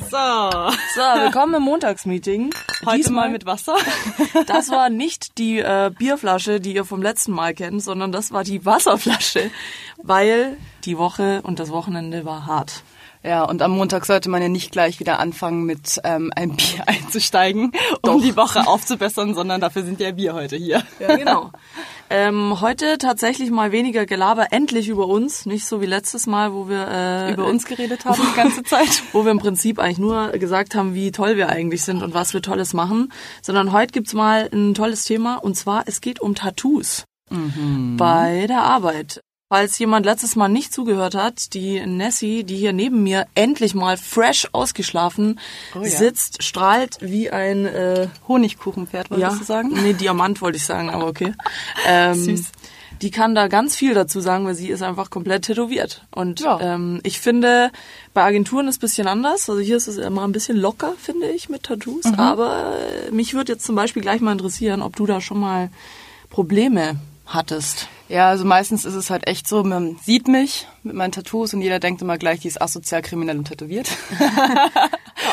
So. So, willkommen im Montagsmeeting. Heute Diesmal mal mit Wasser. Das war nicht die äh, Bierflasche, die ihr vom letzten Mal kennt, sondern das war die Wasserflasche, weil die Woche und das Wochenende war hart. Ja, und am Montag sollte man ja nicht gleich wieder anfangen, mit ähm, einem Bier einzusteigen, um Doch. die Woche aufzubessern, sondern dafür sind ja wir heute hier. Ja, genau. ähm, heute tatsächlich mal weniger Gelaber, endlich über uns, nicht so wie letztes Mal, wo wir äh, über uns geredet haben die ganze Zeit. wo wir im Prinzip eigentlich nur gesagt haben, wie toll wir eigentlich sind und was wir Tolles machen, sondern heute gibt's mal ein tolles Thema und zwar, es geht um Tattoos. Mhm. Bei der Arbeit. Falls jemand letztes Mal nicht zugehört hat, die Nessie, die hier neben mir endlich mal fresh ausgeschlafen oh, ja. sitzt, strahlt wie ein äh, Honigkuchenpferd, wolltest ja, du sagen? Nee, Diamant wollte ich sagen, aber okay. Ähm, Süß. Die kann da ganz viel dazu sagen, weil sie ist einfach komplett tätowiert. Und ja. ähm, ich finde, bei Agenturen ist es ein bisschen anders. Also hier ist es immer ein bisschen locker, finde ich, mit Tattoos. Mhm. Aber äh, mich würde jetzt zum Beispiel gleich mal interessieren, ob du da schon mal Probleme hattest. Ja, also meistens ist es halt echt so, man sieht mich mit meinen Tattoos und jeder denkt immer gleich, die ist asozial kriminell und tätowiert.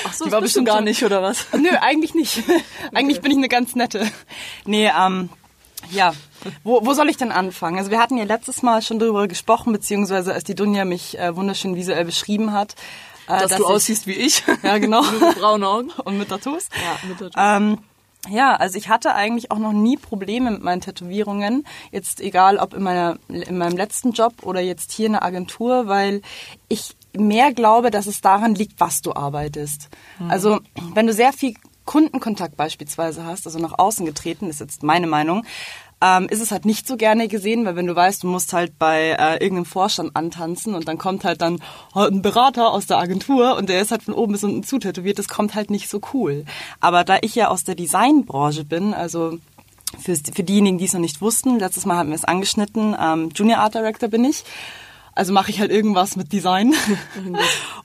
Ach so, die war bestimmt gar nicht, oder was? Nö, eigentlich nicht. eigentlich okay. bin ich eine ganz nette. Nee, ähm, ja, wo, wo soll ich denn anfangen? Also wir hatten ja letztes Mal schon darüber gesprochen, beziehungsweise als die Dunja mich äh, wunderschön visuell beschrieben hat. Äh, dass, dass, du aussiehst wie ich. Ja, genau. mit braunen Augen. Und mit Tattoos. Ja, mit Tattoos. Ähm, ja, also ich hatte eigentlich auch noch nie Probleme mit meinen Tätowierungen. Jetzt egal, ob in, meiner, in meinem letzten Job oder jetzt hier in der Agentur, weil ich mehr glaube, dass es daran liegt, was du arbeitest. Mhm. Also wenn du sehr viel Kundenkontakt beispielsweise hast, also nach außen getreten, ist jetzt meine Meinung, ähm, ist es halt nicht so gerne gesehen, weil wenn du weißt, du musst halt bei äh, irgendeinem Vorstand antanzen und dann kommt halt dann oh, ein Berater aus der Agentur und der ist halt von oben bis unten zutätowiert, das kommt halt nicht so cool. Aber da ich ja aus der Designbranche bin, also für, für diejenigen, die es noch nicht wussten, letztes Mal haben wir es angeschnitten, ähm, Junior Art Director bin ich also mache ich halt irgendwas mit Design.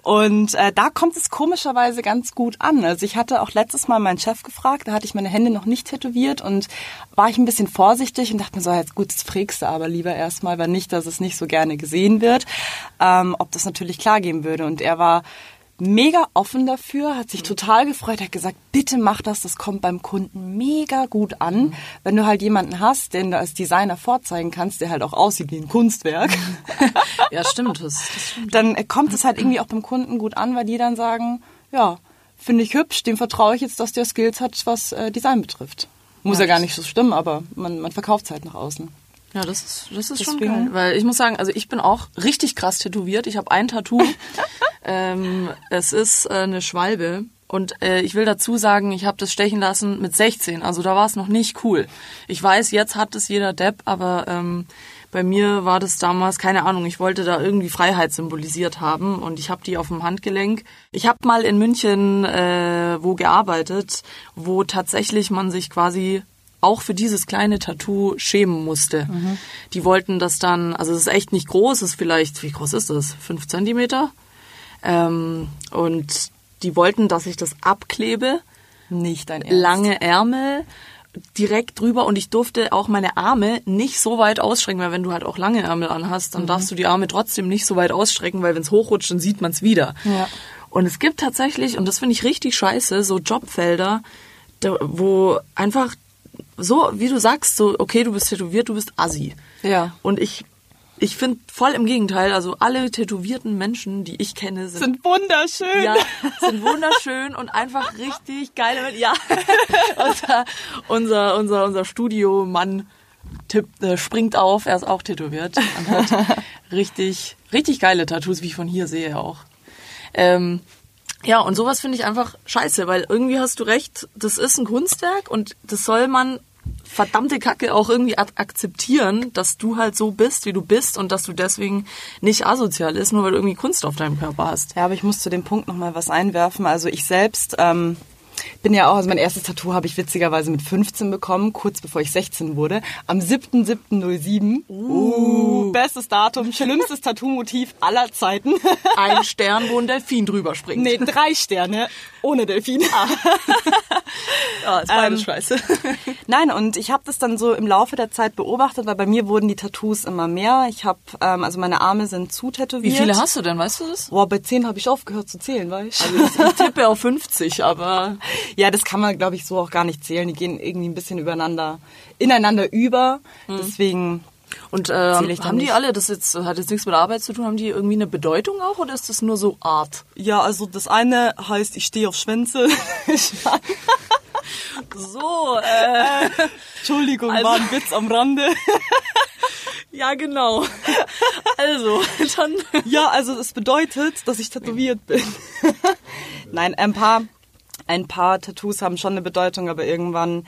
und äh, da kommt es komischerweise ganz gut an. Also ich hatte auch letztes Mal meinen Chef gefragt, da hatte ich meine Hände noch nicht tätowiert und war ich ein bisschen vorsichtig und dachte mir so, jetzt gut, das frägst du aber lieber erstmal, weil nicht, dass es nicht so gerne gesehen wird, ähm, ob das natürlich klar gehen würde. Und er war mega offen dafür, hat sich total gefreut, hat gesagt, bitte mach das, das kommt beim Kunden mega gut an. Mhm. Wenn du halt jemanden hast, den du als Designer vorzeigen kannst, der halt auch aussieht wie ein Kunstwerk. ja, stimmt, das, das stimmt. Dann kommt es halt irgendwie auch beim Kunden gut an, weil die dann sagen, ja, finde ich hübsch, dem vertraue ich jetzt, dass der Skills hat, was äh, Design betrifft. Muss ja, ja gar nicht so stimmen, aber man, man verkauft es halt nach außen. Ja, das ist, das ist schon geil. Weil ich muss sagen, also ich bin auch richtig krass tätowiert. Ich habe ein Tattoo. ähm, es ist äh, eine Schwalbe. Und äh, ich will dazu sagen, ich habe das stechen lassen mit 16. Also da war es noch nicht cool. Ich weiß, jetzt hat es jeder Depp, aber ähm, bei mir war das damals, keine Ahnung, ich wollte da irgendwie Freiheit symbolisiert haben und ich habe die auf dem Handgelenk. Ich habe mal in München äh, wo gearbeitet, wo tatsächlich man sich quasi auch für dieses kleine Tattoo schämen musste. Mhm. Die wollten das dann, also es ist echt nicht groß, es ist vielleicht, wie groß ist das? Fünf Zentimeter? Ähm, und die wollten, dass ich das abklebe. Nicht dein Ernst. Lange Ärmel direkt drüber und ich durfte auch meine Arme nicht so weit ausstrecken, weil wenn du halt auch lange Ärmel anhast, dann mhm. darfst du die Arme trotzdem nicht so weit ausstrecken, weil wenn es hochrutscht, dann sieht man es wieder. Ja. Und es gibt tatsächlich, und das finde ich richtig scheiße, so Jobfelder, wo einfach so, wie du sagst, so, okay, du bist tätowiert, du bist assi. Ja. Und ich, ich finde voll im Gegenteil, also alle tätowierten Menschen, die ich kenne, sind, sind wunderschön. Ja, sind wunderschön und einfach richtig geile, ja. unser, unser, unser, unser Studiomann tipp, äh, springt auf, er ist auch tätowiert und hat richtig, richtig geile Tattoos, wie ich von hier sehe auch. Ähm, ja, und sowas finde ich einfach scheiße, weil irgendwie hast du recht, das ist ein Kunstwerk und das soll man verdammte Kacke auch irgendwie akzeptieren, dass du halt so bist, wie du bist und dass du deswegen nicht asozial ist, nur weil du irgendwie Kunst auf deinem Körper hast. Ja, aber ich muss zu dem Punkt nochmal was einwerfen. Also ich selbst ähm, bin ja auch, also mein erstes Tattoo habe ich witzigerweise mit 15 bekommen, kurz bevor ich 16 wurde. Am 7.7.07. Uh. Bestes Datum, schlimmstes Tattoo-Motiv aller Zeiten. Ein Stern, wo ein Delfin drüber springt. Nee, drei Sterne ohne Delfin. Ah. ja, ist beides ähm, scheiße. Nein, und ich habe das dann so im Laufe der Zeit beobachtet, weil bei mir wurden die Tattoos immer mehr. Ich habe, ähm, also meine Arme sind zu tätowiert. Wie viele hast du denn, weißt du das? Boah, bei 10 habe ich aufgehört zu zählen, weißt du? Also ich tippe auf 50, aber... Ja, das kann man, glaube ich, so auch gar nicht zählen. Die gehen irgendwie ein bisschen übereinander, ineinander über. Mhm. Deswegen und äh, haben die alle, das jetzt hat jetzt nichts mit Arbeit zu tun, haben die irgendwie eine Bedeutung auch oder ist das nur so Art? Ja, also das eine heißt, ich stehe auf Schwänze. so, äh, Entschuldigung, also, war ein Witz am Rande. ja, genau. Also, dann. Ja, also es bedeutet, dass ich tätowiert bin. Nein, ein paar, ein paar Tattoos haben schon eine Bedeutung, aber irgendwann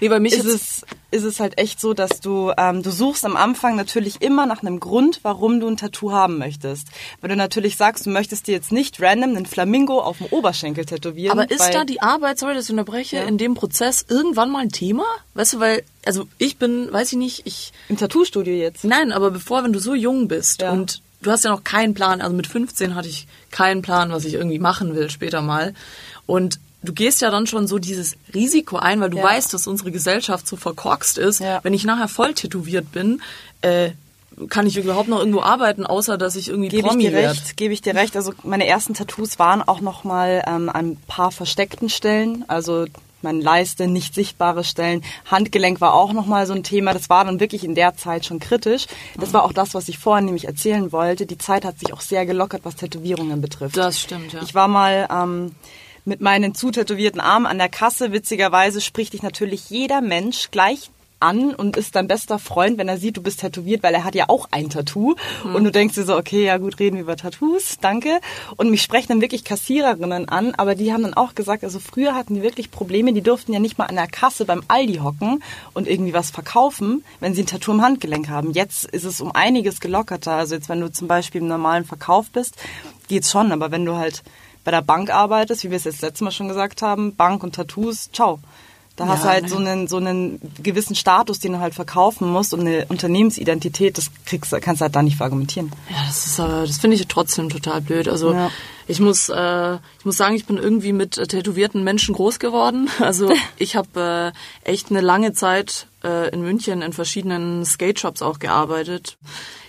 Nee, bei mich ist es, ist es halt echt so, dass du, ähm, du suchst am Anfang natürlich immer nach einem Grund, warum du ein Tattoo haben möchtest. Wenn du natürlich sagst, du möchtest dir jetzt nicht random einen Flamingo auf dem Oberschenkel tätowieren. Aber ist da die Arbeit, sorry, dass ich unterbreche, ja. in dem Prozess irgendwann mal ein Thema? Weißt du, weil, also ich bin, weiß ich nicht, ich... Im Tattoo-Studio jetzt? Nein, aber bevor, wenn du so jung bist ja. und du hast ja noch keinen Plan, also mit 15 hatte ich keinen Plan, was ich irgendwie machen will später mal. Und du gehst ja dann schon so dieses Risiko ein, weil du ja. weißt, dass unsere Gesellschaft so verkorkst ist. Ja. Wenn ich nachher voll tätowiert bin, äh, kann ich überhaupt noch irgendwo arbeiten, außer dass ich irgendwie gebe Promi ich dir recht, Gebe ich dir recht. Also meine ersten Tattoos waren auch noch mal ähm, ein paar versteckten Stellen. Also meine Leiste, nicht sichtbare Stellen. Handgelenk war auch nochmal so ein Thema. Das war dann wirklich in der Zeit schon kritisch. Das war auch das, was ich vorhin nämlich erzählen wollte. Die Zeit hat sich auch sehr gelockert, was Tätowierungen betrifft. Das stimmt, ja. Ich war mal ähm, mit meinen zutätowierten Armen an der Kasse. Witzigerweise spricht dich natürlich jeder Mensch gleich an und ist dein bester Freund, wenn er sieht, du bist tätowiert, weil er hat ja auch ein Tattoo. Mhm. Und du denkst dir so, okay, ja gut, reden wir über Tattoos, danke. Und mich sprechen dann wirklich Kassiererinnen an, aber die haben dann auch gesagt, also früher hatten die wirklich Probleme, die durften ja nicht mal an der Kasse beim Aldi hocken und irgendwie was verkaufen, wenn sie ein Tattoo im Handgelenk haben. Jetzt ist es um einiges gelockerter. Also jetzt, wenn du zum Beispiel im normalen Verkauf bist, geht's schon, aber wenn du halt bei der Bank arbeitest, wie wir es jetzt letztes Mal schon gesagt haben, Bank und Tattoos, ciao. Da ja, hast du halt ne. so einen, so einen gewissen Status, den du halt verkaufen musst und eine Unternehmensidentität, das kriegst, kannst du halt da nicht verargumentieren. Ja, das ist aber, das finde ich trotzdem total blöd. Also ja. ich muss, äh, ich muss sagen, ich bin irgendwie mit äh, tätowierten Menschen groß geworden. Also ich habe äh, echt eine lange Zeit äh, in München in verschiedenen Skate Shops auch gearbeitet.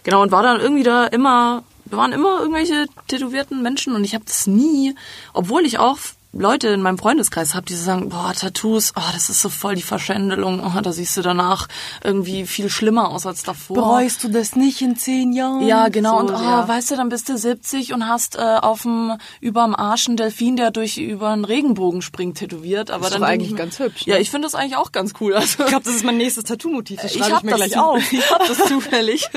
Genau und war dann irgendwie da immer wir waren immer irgendwelche tätowierten Menschen und ich habe das nie, obwohl ich auch Leute in meinem Freundeskreis habe, die sagen, boah, Tattoos, oh, das ist so voll die Verschändelung, oh, da siehst du danach irgendwie viel schlimmer aus als davor. Bereust du das nicht in zehn Jahren? Ja, genau. So, und oh, ja. weißt du, dann bist du 70 und hast äh, auf dem überm Arsch einen Delfin, der durch über einen Regenbogen springt, tätowiert. Aber das ist dann eigentlich ich, ganz hübsch. Ne? Ja, ich finde das eigentlich auch ganz cool. Also, ich glaube, das ist mein nächstes Tattoo-Motiv. Das schreibe ich, ich mir gleich auf. Ich habe das zufällig.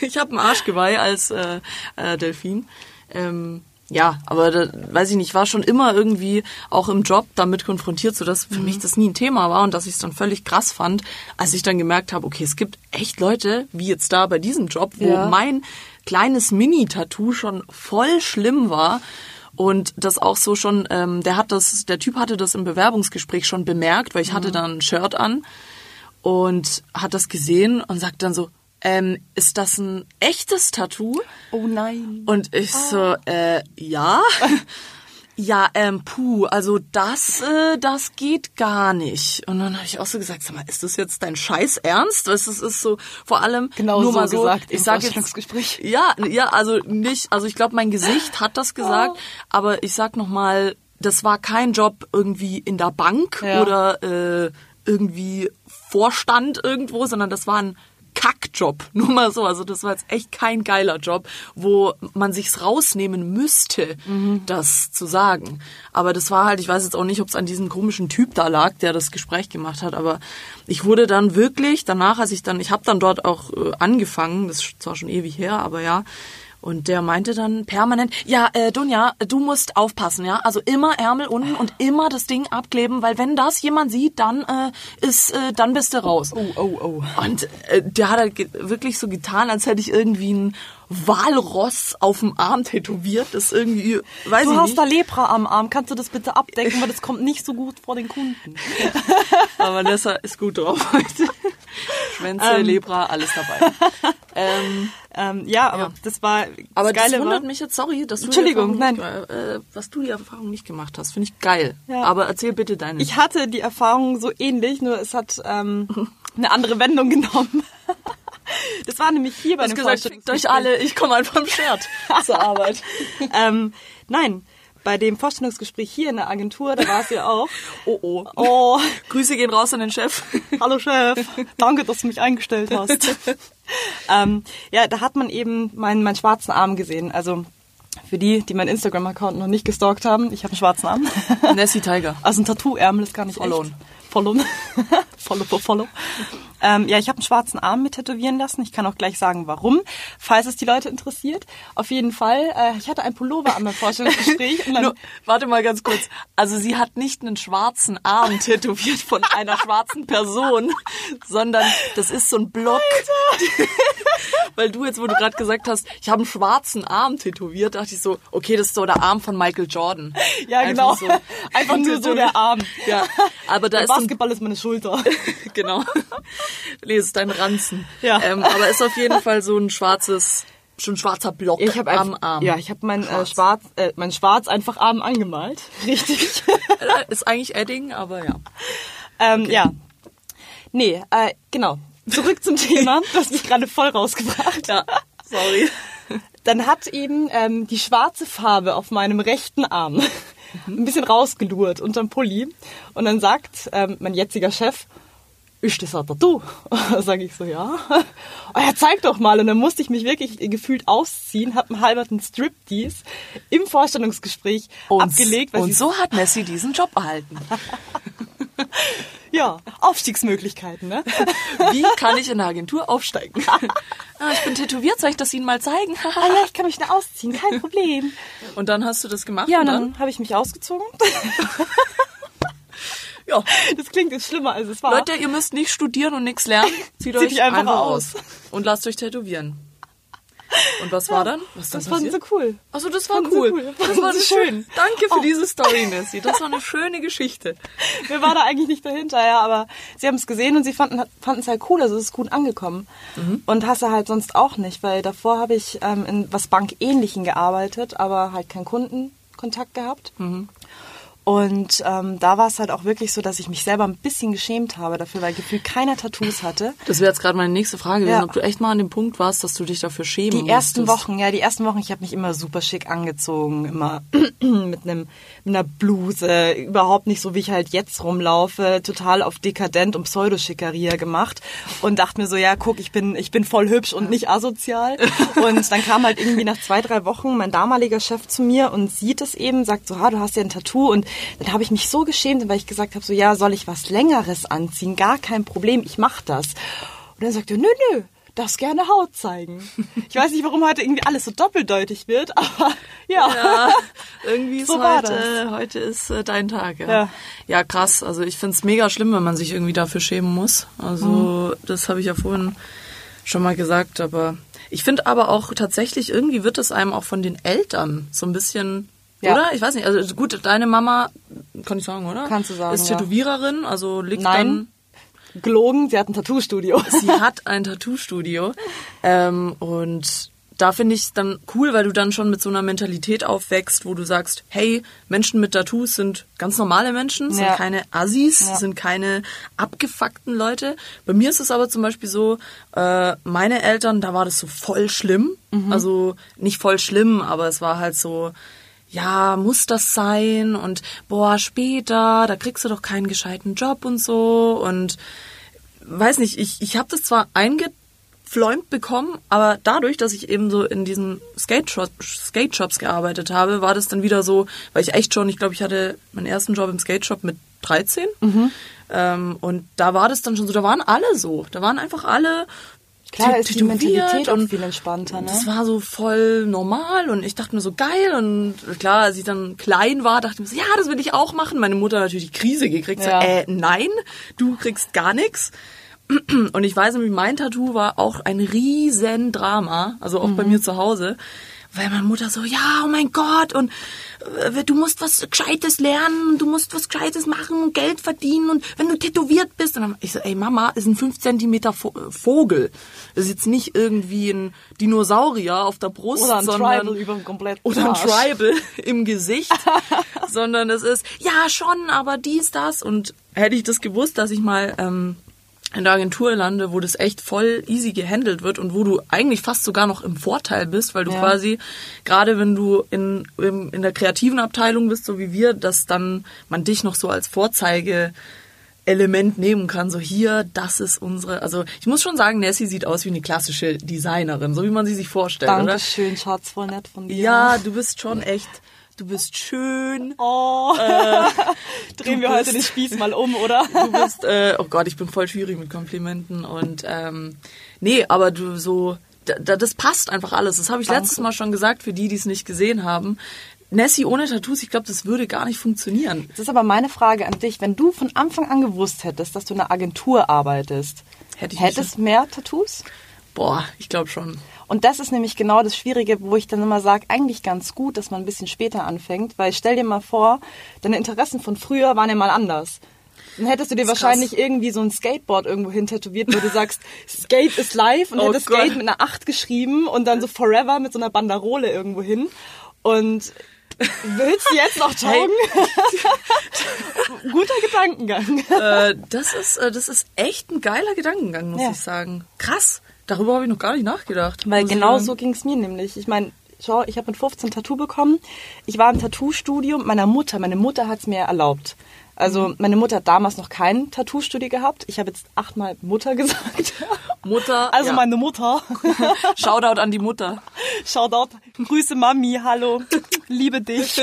ich habe ein Arschgeweih als äh, äh, Delfin. Ähm, ja, aber da, weiß ich nicht, war schon immer irgendwie auch im Job damit konfrontiert, so dass für mhm. mich das nie ein Thema war und dass ich es dann völlig krass fand, als ich dann gemerkt habe, okay, es gibt echt Leute, wie jetzt da bei diesem Job, wo ja. mein kleines Mini-Tattoo schon voll schlimm war und das auch so schon, ähm, der hat das, der Typ hatte das im Bewerbungsgespräch schon bemerkt, weil ich mhm. hatte dann ein Shirt an und hat das gesehen und sagt dann so, ähm, ist das ein echtes Tattoo? Oh nein. Und ich so, äh, ja. ja, ähm, puh, also das, äh, das geht gar nicht. Und dann habe ich auch so gesagt, sag mal, ist das jetzt dein Scheiß Ernst? Das ist, ist so, vor allem genau nur so mal so, gesagt ich sage jetzt, ja, ja, also nicht, also ich glaube, mein Gesicht hat das gesagt, oh. aber ich sag noch mal, das war kein Job irgendwie in der Bank ja. oder äh, irgendwie Vorstand irgendwo, sondern das war ein Kackjob. Nur mal so. Also das war jetzt echt kein geiler Job, wo man sich's rausnehmen müsste, mhm. das zu sagen. Aber das war halt, ich weiß jetzt auch nicht, ob es an diesem komischen Typ da lag, der das Gespräch gemacht hat, aber ich wurde dann wirklich danach, als ich dann, ich habe dann dort auch äh, angefangen, das ist zwar schon ewig her, aber ja, Und der meinte dann permanent, ja, äh, Dunja, du musst aufpassen, ja. Also immer Ärmel unten und immer das Ding abkleben, weil wenn das jemand sieht, dann äh, ist, äh, dann bist du raus. Oh, oh, oh. Und äh, der hat halt wirklich so getan, als hätte ich irgendwie ein Walross auf dem Arm tätowiert. Das irgendwie, weiß du ich hast nicht. da Lepra am Arm. Kannst du das bitte abdecken, weil das kommt nicht so gut vor den Kunden. Aber Nessa ist gut drauf heute. Schwänze, Ähm. Lepra, alles dabei. ähm, Ähm, ja, aber Ja. das war aber das das Geile wundert war, mich jetzt, sorry, dass du Entschuldigung, die Erfahrung nicht, äh, was du die Erfahrung nicht gemacht hast. Finde ich geil. Ja. Aber erzähl bitte deine. Ich hatte die Erfahrung so ähnlich, nur es hat ähm, eine andere Wendung genommen. Das war nämlich hier bei einem gesagt, euch alle, ich komme einfach im Shirt zur Arbeit. ähm, nein, bei dem Vorstellungsgespräch hier in der Agentur, da war es ja auch. Oh oh. Oh, Grüße gehen raus an den Chef. hallo Chef, danke, dass du mich eingestellt hast. ähm, ja, da hat man eben meinen, meinen schwarzen Arm gesehen. Also für die, die meinen Instagram-Account noch nicht gestalkt haben, ich habe einen schwarzen Arm. Nessie Tiger. Also ein Tattoo-Ärmel ist gar nicht Followen. echt. Follow for follow. Ähm, ja, ich habe einen schwarzen Arm mit tätowieren lassen. Ich kann auch gleich sagen, warum, falls es die Leute interessiert. Auf jeden Fall, äh, ich hatte ein Pullover an meinem Vorstellungsgespräch. und dann, Nur, warte mal ganz kurz. Also sie hat nicht einen schwarzen Arm tätowiert von einer schwarzen Person, sondern das ist so ein Block. Weil du jetzt, wo du gerade gesagt hast, ich habe einen schwarzen Arm tätowiert, dachte ich so, okay, das ist so der Arm von Michael Jordan. ja, genau. Einfach, so. Einfach nur so der Arm. Ja, aber da Der ist so ein Basketball ist meine Schulter. genau. Nee, es ist dein Ranzen. Ja. Ähm, aber ist auf jeden Fall so ein schwarzes, schon schwarzer Block Ich habe am Arm. Ja, ich habe mein Schwarz. äh, Schwarz, äh, mein Schwarz einfach Arm angemalt. Richtig. Äh, Ist eigentlich Edding, aber ja. ähm, Ja. Nee, äh, genau. Zurück zum Thema. Du hast mich gerade voll rausgebracht. Ja, sorry. Dann hat eben ähm, die schwarze Farbe auf meinem rechten Arm ein bisschen rausgelurt unterm Pulli. Und dann sagt ähm, mein jetziger Chef, ist das ein Tattoo? Sag ich so, ja. Oh ja, zeig doch mal. Und dann musste ich mich wirklich gefühlt ausziehen, hab einen halberten Striptease im Vorstellungsgespräch abgelegt. Weil und so hat Messi diesen Job erhalten. Ja, Aufstiegsmöglichkeiten, ne? Wie kann ich in der Agentur aufsteigen? ah, ich bin tätowiert, soll ich das Ihnen mal zeigen? ah ja, ich kann mich da ausziehen, kein Problem. und dann hast du das gemacht? Ja, und und dann habe ich mich ausgezogen. Ja. Das klingt jetzt schlimmer, als es war. Leute, ihr müsst nicht studieren und nichts lernen. Zieht Zieht euch einfach einfach, aus. aus. Und lasst euch tätowieren. Und was war dann? Was das fanden sie cool. Also das war Fanden cool. cool. Das Fanden war schön. Danke für Oh. diese Story, Nessie. Das war eine schöne Geschichte. Mir war da eigentlich nicht dahinter, ja, aber sie haben es gesehen und sie fanden es halt cool, also es ist gut angekommen. Und hasse halt sonst auch nicht, weil davor habe ich ähm, in was Bankähnlichen gearbeitet, aber halt keinen Kundenkontakt gehabt. Und ähm, da war es halt auch wirklich so, dass ich mich selber ein bisschen geschämt habe dafür, weil gefühlt keiner Tattoos hatte. Das wäre jetzt gerade meine nächste Frage gewesen, Ja. ob du echt mal an dem Punkt warst, dass du dich dafür schämen Die ersten. Wochen, ja, die ersten Wochen, ich habe mich immer super schick angezogen, immer mit einem mit einer Bluse, überhaupt nicht so wie ich halt jetzt rumlaufe, total auf dekadent und Pseudoschickeria gemacht und dachte mir so, ja, guck, ich bin ich bin voll hübsch und nicht asozial und dann kam halt irgendwie nach zwei, drei Wochen mein damaliger Chef zu mir und sieht es eben, sagt so, ha, du hast ja ein Tattoo und dann habe ich mich so geschämt, weil ich gesagt habe so, ja, soll ich was längeres anziehen? Gar kein Problem, ich mach das. Und dann sagt er, nö, nö, darfst gerne Haut zeigen. Ich weiß nicht, warum heute irgendwie alles so doppeldeutig wird, aber ja. Ja, irgendwie ist So war heute, heute ist äh, dein Tag. Ja, Ja. ja krass. Also ich find's mega schlimm, wenn man sich irgendwie dafür schämen muss. Also Mhm. das habe ich ja vorhin schon mal gesagt. Aber ich finde aber auch tatsächlich, irgendwie wird es einem auch von den Eltern so ein bisschen... Ja. Oder? Ich weiß nicht. Also gut, deine Mama, kann ich sagen, oder? Kannst du sagen, Ist. Tätowiererin, also liegt Nein. Gelogen, sie hat ein Tattoo-Studio. dann... Sie hat ein Tattoo-Studio. Ähm, und da finde ich es dann cool, weil du dann schon mit so einer Mentalität aufwächst, wo du sagst, hey, Menschen mit Tattoos sind ganz normale Menschen, sind Ja. keine Assis, Ja. sind keine abgefuckten Leute. Bei mir ist es aber zum Beispiel so, äh, meine Eltern, da war das so voll schlimm. Mhm. Also nicht voll schlimm, aber es war halt so, ja, muss das sein? Und boah, später, da kriegst du doch keinen gescheiten Job und so. Und weiß nicht, ich, ich habe das zwar eingefläumt bekommen, aber dadurch, dass ich eben so in diesen Skate-Shops Skate -Shops gearbeitet habe, war das dann wieder so, weil ich echt schon, ich glaube, ich hatte meinen ersten Job im Skate-Shop mit 13. Ähm, und da war das dann schon so, da waren alle so. Da waren einfach alle Klar, ist die Mentalität auch viel entspannter, ne? Das war so voll normal und ich dachte mir so geil und klar, als ich dann klein war, dachte ich mir so, ja, das will ich auch machen. Meine Mutter hat natürlich die Krise gekriegt, ja. so, äh, nein, du kriegst gar nichts. Und ich weiß nämlich, mein Tattoo war auch ein riesen Drama, also auch mhm. bei mir zu Hause, weil meine Mutter so, ja, oh mein Gott, und äh, du musst was Gescheites lernen, du musst was Gescheites machen und Geld verdienen und wenn du tätowiert bist, und dann ich so, ey Mama, ist ein 5 Zentimeter Vogel. Das ist jetzt nicht irgendwie ein Dinosaurier auf der Brust, oder ein sondern, Tribal über dem kompletten Oder ein Tribal im Gesicht, sondern es ist, ja schon, aber dies, das und hätte ich das gewusst, dass ich mal ähm, in der Agentur lande, wo das echt voll easy gehandelt wird und wo du eigentlich fast sogar noch im Vorteil bist, weil du ja. quasi, gerade wenn du in, in, in der kreativen Abteilung bist, so wie wir, dass dann man dich noch so als Vorzeige Element nehmen kann, so hier, das ist unsere, also ich muss schon sagen, Nessie sieht aus wie eine klassische Designerin, so wie man sie sich vorstellt, Dankeschön, oder? Schatz, voll nett von dir. Ja, du bist schon echt du bist schön. Oh. Äh, Drehen wir bist, heute den Spieß mal um, oder? du bist, äh, oh Gott, ich bin voll schwierig mit Komplimenten und ähm, nee, aber du so, da, das passt einfach alles. Das habe ich Danke. letztes Mal schon gesagt für die, die es nicht gesehen haben. Nessie ohne Tattoos, ich glaube, das würde gar nicht funktionieren. Das ist aber meine Frage an dich. Wenn du von Anfang an gewusst hättest, dass du in einer Agentur arbeitest, Hätte hättest du mehr Tattoos? Boah, ich glaube schon. Und das ist nämlich genau das Schwierige, wo ich dann immer sage, eigentlich ganz gut, dass man ein bisschen später anfängt, weil stell dir mal vor, deine Interessen von früher waren ja mal anders. Dann hättest du dir wahrscheinlich krass. irgendwie so ein Skateboard irgendwo hin tätowiert, wo du sagst, Skate is life und oh hättest Gott. Skate mit einer 8 geschrieben und dann so Forever mit so einer Banderole irgendwo hin. Und Willst du jetzt noch taugen? Hey. Guter Gedankengang. Äh, das, ist, äh, das ist echt ein geiler Gedankengang, muss ja. ich sagen. Krass. Darüber habe ich noch gar nicht nachgedacht. Weil genau so ging es mir nämlich. Ich meine, schau, ich habe mit 15 Tattoo bekommen. Ich war im Tattoo-Studio mit meiner Mutter. Meine Mutter hat es mir erlaubt. Also mhm. meine Mutter hat damals noch kein Tattoo-Studio gehabt. Ich habe jetzt achtmal Mutter gesagt. Mutter. Also ja. meine Mutter. Shoutout an die Mutter. Shoutout. Grüße Mami, hallo. Liebe dich.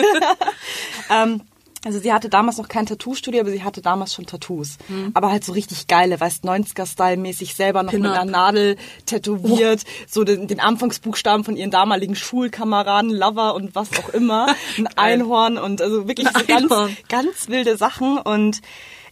ähm, also sie hatte damals noch kein Tattoo-Studio, aber sie hatte damals schon Tattoos. Mhm. Aber halt so richtig geile, weißt 90er-Style-mäßig selber noch mit einer Nadel tätowiert, oh. so den, den, Anfangsbuchstaben von ihren damaligen Schulkameraden, Lover und was auch immer. Ein Einhorn und also wirklich so ganz, ganz wilde Sachen. Und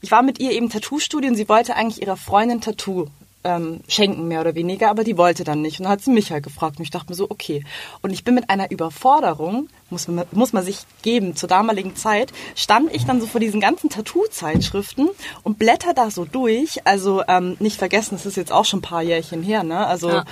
ich war mit ihr eben Tattoo-Studio und sie wollte eigentlich ihrer Freundin Tattoo ähm, schenken, mehr oder weniger, aber die wollte dann nicht. Und dann hat sie mich halt gefragt und ich dachte mir so, okay. Und ich bin mit einer Überforderung, muss man, muss man sich geben, zur damaligen Zeit, stand ich dann so vor diesen ganzen Tattoo-Zeitschriften und blätter da so durch. Also ähm, nicht vergessen, das ist jetzt auch schon ein paar Jährchen her, ne? Also ja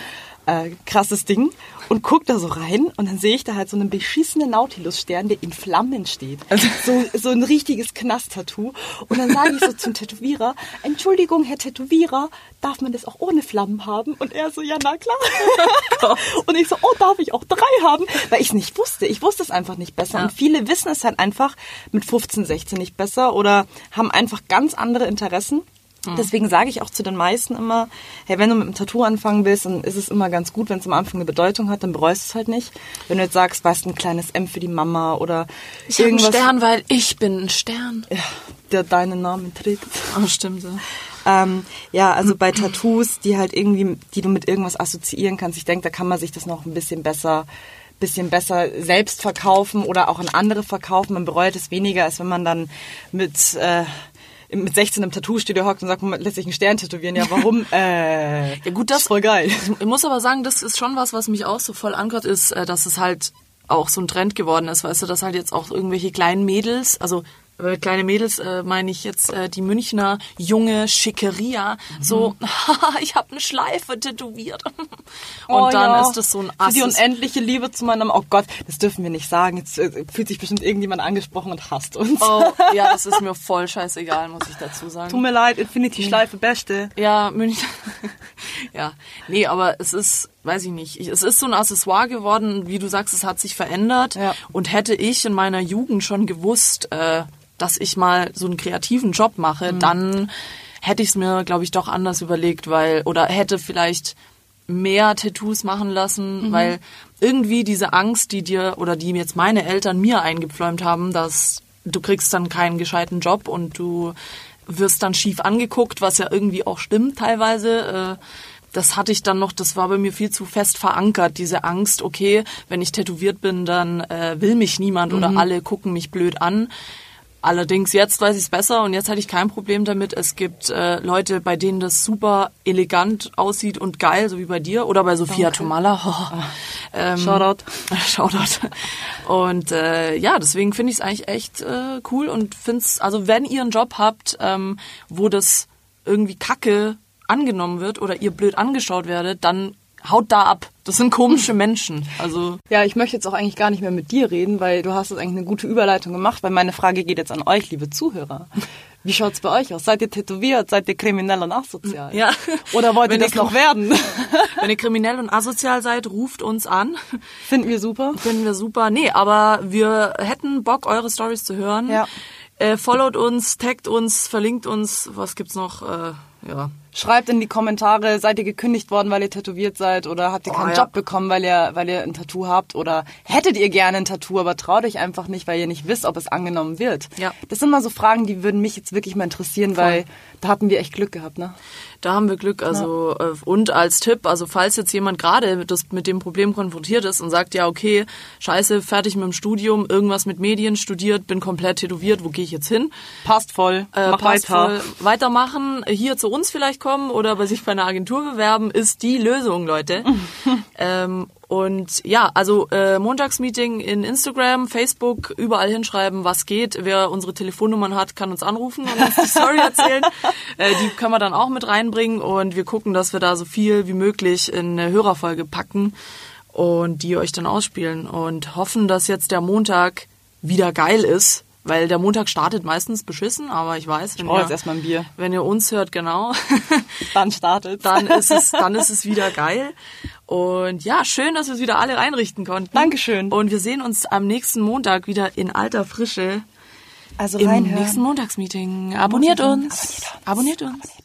äh, krasses Ding und guck da so rein und dann sehe ich da halt so einen beschissenen Nautilus-Stern, der in Flammen steht. Also so, so ein richtiges Knast-Tattoo. Und dann sage ich so zum Tätowierer, Entschuldigung, Herr Tätowierer, darf man das auch ohne Flammen haben? Und er so, ja, na klar. Und ich so, oh, darf ich auch drei haben? Weil ich es nicht wusste. Ich wusste es einfach nicht besser. Ja. Und viele wissen es halt einfach mit 15, 16 nicht besser oder haben einfach ganz andere Interessen. Mhm. Deswegen sage ich auch zu den meisten immer, hey, wenn du mit einem Tattoo anfangen willst, dann ist es immer ganz gut, wenn es am Anfang eine Bedeutung hat, dann bereust du es halt nicht. Wenn du jetzt sagst, weißt ein kleines M für die Mama oder ich irgendwas. Ich einen Stern, weil ich bin ein Stern. Ja, der deinen Namen trägt. Oh, stimmt so. Ähm, ja, also bei Tattoos, die halt irgendwie, die du mit irgendwas assoziieren kannst, ich denke, da kann man sich das noch ein bisschen besser bisschen besser selbst verkaufen oder auch an andere verkaufen. Man bereut es weniger, als wenn man dann mit äh, mit 16 im Tattoo-Studio hockt und sagt, man lässt sich einen Stern tätowieren. Ja, warum? äh, ja gut, das ist voll geil. Ich muss aber sagen, das ist schon was, was mich auch so voll ankert, ist, äh, dass es halt auch so ein Trend geworden ist, weißt du, dass halt jetzt auch irgendwelche kleinen Mädels, also äh, kleine Mädels äh, meine ich jetzt äh, die Münchner junge Schickeria, mhm. so, ich habe eine Schleife tätowiert. Und oh, dann ja. ist das so ein Ass. Die unendliche Liebe zu meinem, oh Gott, das dürfen wir nicht sagen. Jetzt äh, fühlt sich bestimmt irgendjemand angesprochen und hasst uns. Oh, ja, das ist mir voll scheißegal, muss ich dazu sagen. Tut mir leid, Infinity Schleife, beste. Ja, München. ja, nee, aber es ist weiß ich nicht, es ist so ein Accessoire geworden, wie du sagst, es hat sich verändert. Ja. Und hätte ich in meiner Jugend schon gewusst, äh, dass ich mal so einen kreativen Job mache, mhm. dann hätte ich es mir, glaube ich, doch anders überlegt, weil, oder hätte vielleicht mehr Tattoos machen lassen, mhm. weil irgendwie diese Angst, die dir oder die jetzt meine Eltern mir eingepfläumt haben, dass du kriegst dann keinen gescheiten Job und du wirst dann schief angeguckt, was ja irgendwie auch stimmt teilweise. Äh, das hatte ich dann noch, das war bei mir viel zu fest verankert, diese Angst, okay, wenn ich tätowiert bin, dann äh, will mich niemand mhm. oder alle gucken mich blöd an. Allerdings jetzt weiß ich es besser und jetzt hatte ich kein Problem damit. Es gibt äh, Leute, bei denen das super elegant aussieht und geil, so wie bei dir oder bei Sophia Danke. Tomala. Oh. Ähm, Shoutout. Shoutout. Und äh, ja, deswegen finde ich es eigentlich echt äh, cool und finde es, also wenn ihr einen Job habt, ähm, wo das irgendwie kacke angenommen wird oder ihr blöd angeschaut werdet, dann haut da ab. Das sind komische Menschen. Also ja, ich möchte jetzt auch eigentlich gar nicht mehr mit dir reden, weil du hast jetzt eigentlich eine gute Überleitung gemacht, weil meine Frage geht jetzt an euch, liebe Zuhörer. Wie schaut's bei euch aus? Seid ihr tätowiert? Seid ihr kriminell und asozial? Ja. Oder wollt ihr das noch werden? Wenn ihr kriminell und asozial seid, ruft uns an. Finden wir super. Finden wir super. Nee, aber wir hätten Bock, eure Stories zu hören. Ja. Äh, followt uns, taggt uns, verlinkt uns. Was gibt's noch? Äh, ja. Schreibt in die Kommentare, seid ihr gekündigt worden, weil ihr tätowiert seid oder habt ihr oh, keinen ja. Job bekommen, weil ihr, weil ihr ein Tattoo habt oder hättet ihr gerne ein Tattoo, aber traut euch einfach nicht, weil ihr nicht wisst, ob es angenommen wird. Ja. Das sind mal so Fragen, die würden mich jetzt wirklich mal interessieren, Voll. weil da hatten wir echt Glück gehabt, ne? Da haben wir Glück. Also ja. Äh, und als Tipp, also falls jetzt jemand gerade mit, mit dem Problem konfrontiert ist und sagt, ja okay, scheiße, fertig mit dem Studium, irgendwas mit Medien studiert, bin komplett tätowiert, wo gehe ich jetzt hin? Passt voll, äh, Mach passt weiter. voll. Weitermachen, hier zu uns vielleicht kommen oder bei sich bei einer Agentur bewerben, ist die Lösung, Leute. ähm, und ja, also äh, Montagsmeeting in Instagram, Facebook, überall hinschreiben, was geht. Wer unsere Telefonnummern hat, kann uns anrufen und uns die Story erzählen. äh, die können wir dann auch mit reinbringen und wir gucken, dass wir da so viel wie möglich in eine Hörerfolge packen und die euch dann ausspielen und hoffen, dass jetzt der Montag wieder geil ist. Weil der Montag startet meistens beschissen, aber ich weiß, wenn, ich ihr, jetzt erstmal ein Bier. wenn ihr uns hört, genau, dann startet. dann ist es, dann ist es wieder geil. Und ja, schön, dass wir es wieder alle einrichten konnten. Dankeschön. Und wir sehen uns am nächsten Montag wieder in alter Frische. Also im reinhören. nächsten Montagsmeeting. Abonniert uns. Abonniert uns. Abonniert uns.